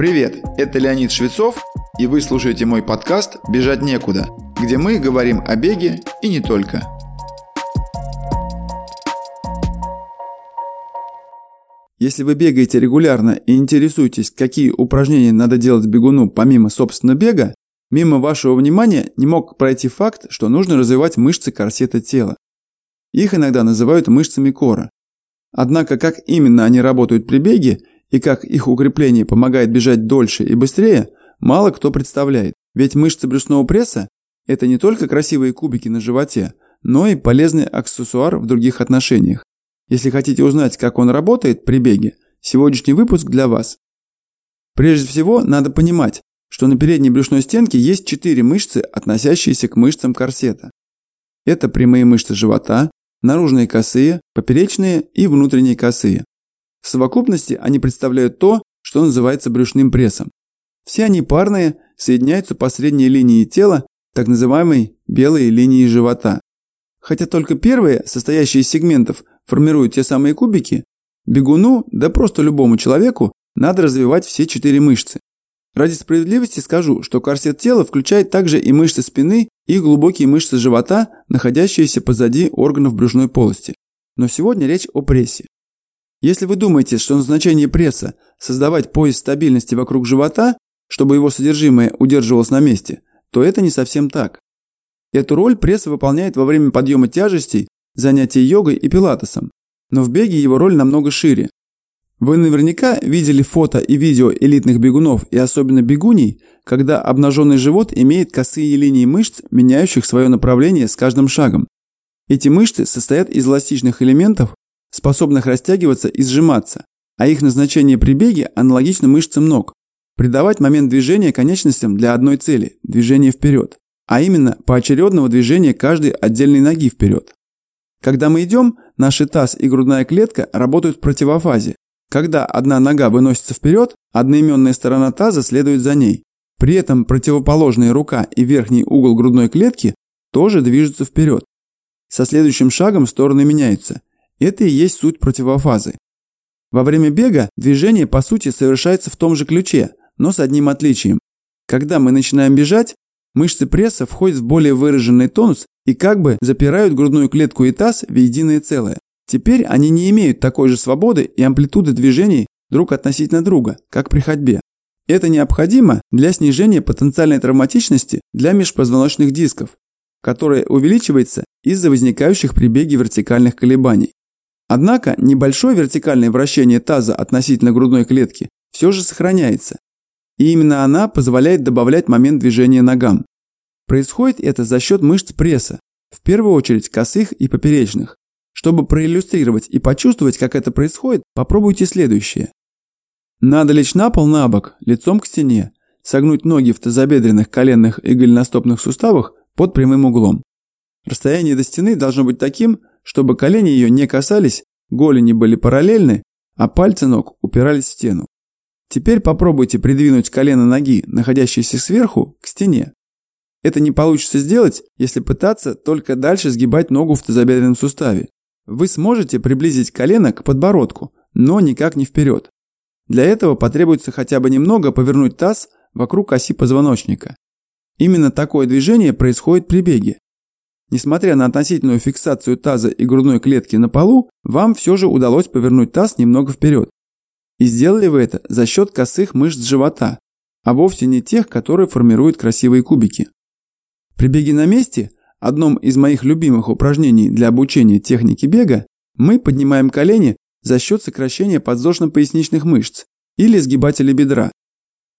Привет, это Леонид Швецов, и вы слушаете мой подкаст «Бежать некуда», где мы говорим о беге и не только. Если вы бегаете регулярно и интересуетесь, какие упражнения надо делать бегуну помимо собственного бега, мимо вашего внимания не мог пройти факт, что нужно развивать мышцы корсета тела. Их иногда называют мышцами кора. Однако как именно они работают при беге и как их укрепление помогает бежать дольше и быстрее, мало кто представляет. Ведь мышцы брюшного пресса – это не только красивые кубики на животе, но и полезный аксессуар в других отношениях. Если хотите узнать, как он работает при беге, сегодняшний выпуск для вас. Прежде всего, надо понимать, что на передней брюшной стенке есть четыре мышцы, относящиеся к мышцам корсета. Это прямые мышцы живота, наружные косые, поперечные и внутренние косые. В совокупности они представляют то, что называется брюшным прессом. Все они парные, соединяются по средней линии тела, так называемой белой линии живота. Хотя только первые, состоящие из сегментов, формируют те самые кубики, бегуну, да просто любому человеку, надо развивать все четыре мышцы. Ради справедливости скажу, что корсет тела включает также и мышцы спины и глубокие мышцы живота, находящиеся позади органов брюшной полости. Но сегодня речь о прессе. Если вы думаете, что назначение пресса – создавать пояс стабильности вокруг живота, чтобы его содержимое удерживалось на месте, то это не совсем так. Эту роль пресс выполняет во время подъема тяжестей, занятий йогой и пилатесом, но в беге его роль намного шире. Вы наверняка видели фото и видео элитных бегунов и особенно бегуней, когда обнаженный живот имеет косые линии мышц, меняющих свое направление с каждым шагом. Эти мышцы состоят из эластичных элементов, способных растягиваться и сжиматься, а их назначение при беге аналогично мышцам ног. Придавать момент движения конечностям для одной цели – движения вперед, а именно поочередного движения каждой отдельной ноги вперед. Когда мы идем, наши таз и грудная клетка работают в противофазе. Когда одна нога выносится вперед, одноименная сторона таза следует за ней. При этом противоположная рука и верхний угол грудной клетки тоже движутся вперед. Со следующим шагом стороны меняются, это и есть суть противофазы. Во время бега движение по сути совершается в том же ключе, но с одним отличием. Когда мы начинаем бежать, мышцы пресса входят в более выраженный тонус и как бы запирают грудную клетку и таз в единое целое. Теперь они не имеют такой же свободы и амплитуды движений друг относительно друга, как при ходьбе. Это необходимо для снижения потенциальной травматичности для межпозвоночных дисков, которая увеличивается из-за возникающих при беге вертикальных колебаний. Однако небольшое вертикальное вращение таза относительно грудной клетки все же сохраняется. И именно она позволяет добавлять момент движения ногам. Происходит это за счет мышц пресса, в первую очередь косых и поперечных. Чтобы проиллюстрировать и почувствовать, как это происходит, попробуйте следующее. Надо лечь на пол на бок, лицом к стене, согнуть ноги в тазобедренных, коленных и голеностопных суставах под прямым углом. Расстояние до стены должно быть таким, чтобы колени ее не касались, голени были параллельны, а пальцы ног упирались в стену. Теперь попробуйте придвинуть колено ноги, находящееся сверху, к стене. Это не получится сделать, если пытаться только дальше сгибать ногу в тазобедренном суставе. Вы сможете приблизить колено к подбородку, но никак не вперед. Для этого потребуется хотя бы немного повернуть таз вокруг оси позвоночника. Именно такое движение происходит при беге. Несмотря на относительную фиксацию таза и грудной клетки на полу, вам все же удалось повернуть таз немного вперед. И сделали вы это за счет косых мышц живота, а вовсе не тех, которые формируют красивые кубики. При беге на месте, одном из моих любимых упражнений для обучения техники бега, мы поднимаем колени за счет сокращения подвздошно-поясничных мышц или сгибателя бедра.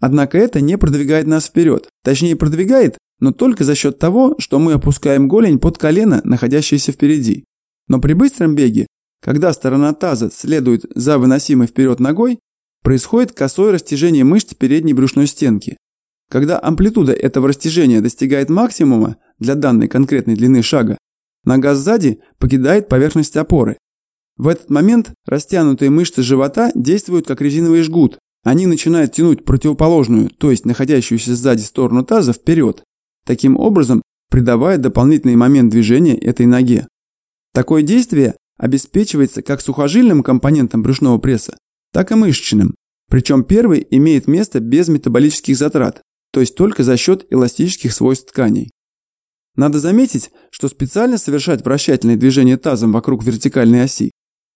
Однако это не продвигает нас вперед, точнее продвигает, но только за счет того, что мы опускаем голень под колено, находящееся впереди. Но при быстром беге, когда сторона таза следует за выносимой вперед ногой, происходит косое растяжение мышц передней брюшной стенки. Когда амплитуда этого растяжения достигает максимума для данной конкретной длины шага, нога сзади покидает поверхность опоры. В этот момент растянутые мышцы живота действуют как резиновый жгут. Они начинают тянуть противоположную, то есть находящуюся сзади сторону таза вперед, таким образом придавая дополнительный момент движения этой ноге. Такое действие обеспечивается как сухожильным компонентом брюшного пресса, так и мышечным. Причем первый имеет место без метаболических затрат, то есть только за счет эластических свойств тканей. Надо заметить, что специально совершать вращательные движения тазом вокруг вертикальной оси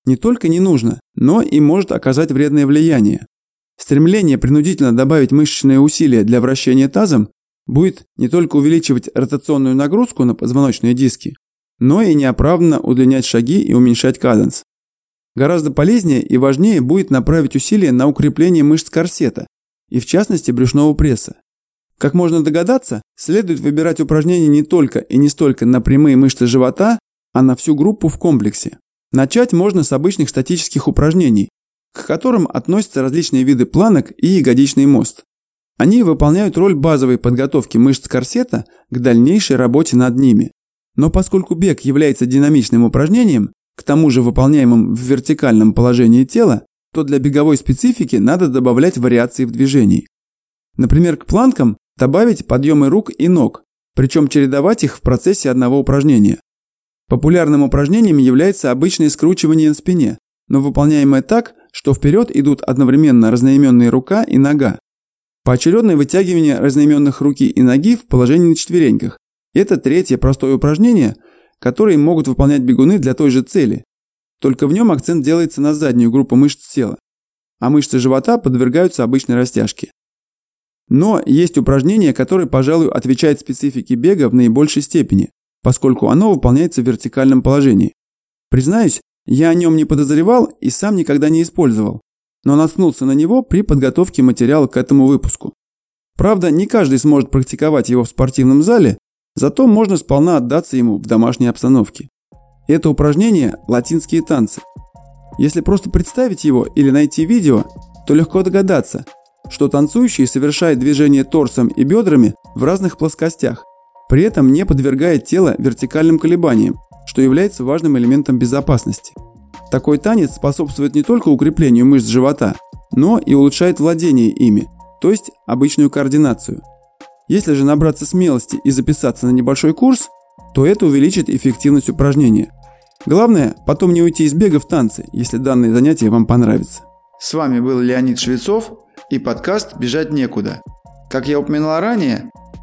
не только не нужно, но и может оказать вредное влияние. Стремление принудительно добавить мышечные усилия для вращения тазом будет не только увеличивать ротационную нагрузку на позвоночные диски, но и неоправданно удлинять шаги и уменьшать каденс. Гораздо полезнее и важнее будет направить усилия на укрепление мышц корсета, и в частности брюшного пресса. Как можно догадаться, следует выбирать упражнения не только и не столько на прямые мышцы живота, а на всю группу в комплексе. Начать можно с обычных статических упражнений, к которым относятся различные виды планок и ягодичный мост. Они выполняют роль базовой подготовки мышц корсета к дальнейшей работе над ними. Но поскольку бег является динамичным упражнением, к тому же выполняемым в вертикальном положении тела, то для беговой специфики надо добавлять вариации в движении. Например, к планкам добавить подъемы рук и ног, причем чередовать их в процессе одного упражнения. Популярным упражнением является обычное скручивание на спине, но выполняемое так, что вперед идут одновременно разноименные рука и нога. Поочередное вытягивание разноименных руки и ноги в положении на четвереньках. Это третье простое упражнение, которое могут выполнять бегуны для той же цели. Только в нем акцент делается на заднюю группу мышц тела, а мышцы живота подвергаются обычной растяжке. Но есть упражнение, которое, пожалуй, отвечает специфике бега в наибольшей степени, поскольку оно выполняется в вертикальном положении. Признаюсь, я о нем не подозревал и сам никогда не использовал, но наткнулся на него при подготовке материала к этому выпуску. Правда, не каждый сможет практиковать его в спортивном зале, зато можно сполна отдаться ему в домашней обстановке. Это упражнение – латинские танцы. Если просто представить его или найти видео, то легко догадаться, что танцующий совершает движение торсом и бедрами в разных плоскостях, при этом не подвергая тело вертикальным колебаниям, что является важным элементом безопасности. Такой танец способствует не только укреплению мышц живота, но и улучшает владение ими, то есть обычную координацию. Если же набраться смелости и записаться на небольшой курс, то это увеличит эффективность упражнения. Главное, потом не уйти из бега в танцы, если данное занятие вам понравится. С вами был Леонид Швецов и подкаст «Бежать некуда». Как я упоминал ранее,